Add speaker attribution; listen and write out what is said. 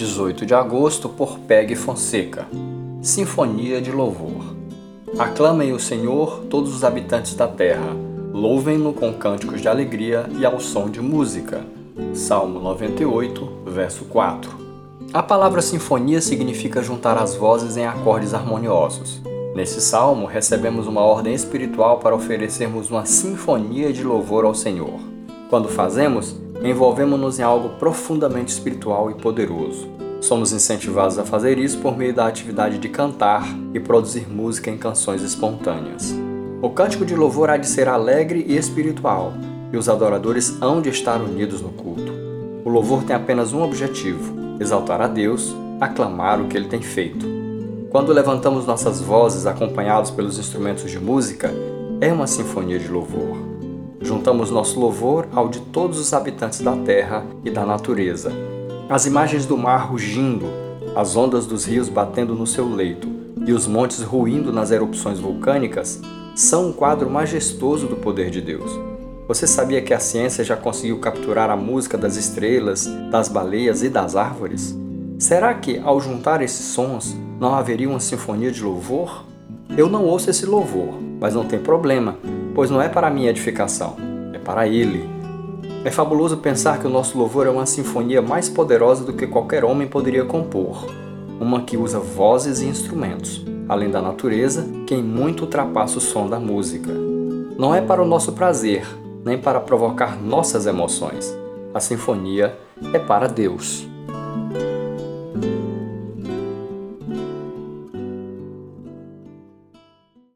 Speaker 1: 18 de agosto, por Peg Fonseca. Sinfonia de Louvor. Aclamem o Senhor, todos os habitantes da terra. Louvem-no com cânticos de alegria e ao som de música. Salmo 98, verso 4. A palavra sinfonia significa juntar as vozes em acordes harmoniosos. Nesse salmo, recebemos uma ordem espiritual para oferecermos uma sinfonia de louvor ao Senhor. Quando fazemos, envolvemos-nos em algo profundamente espiritual e poderoso. Somos incentivados a fazer isso por meio da atividade de cantar e produzir música em canções espontâneas. O cântico de louvor há de ser alegre e espiritual, e os adoradores hão de estar unidos no culto. O louvor tem apenas um objetivo: exaltar a Deus, aclamar o que ele tem feito. Quando levantamos nossas vozes acompanhados pelos instrumentos de música, é uma sinfonia de louvor. Juntamos nosso louvor ao de todos os habitantes da terra e da natureza. As imagens do mar rugindo, as ondas dos rios batendo no seu leito e os montes ruindo nas erupções vulcânicas são um quadro majestoso do poder de Deus. Você sabia que a ciência já conseguiu capturar a música das estrelas, das baleias e das árvores? Será que, ao juntar esses sons, não haveria uma sinfonia de louvor? Eu não ouço esse louvor, mas não tem problema, pois não é para minha edificação, é para Ele. É fabuloso pensar que o nosso louvor é uma sinfonia mais poderosa do que qualquer homem poderia compor, uma que usa vozes e instrumentos, além da natureza, que em muito ultrapassa o som da música. Não é para o nosso prazer, nem para provocar nossas emoções. A sinfonia é para Deus.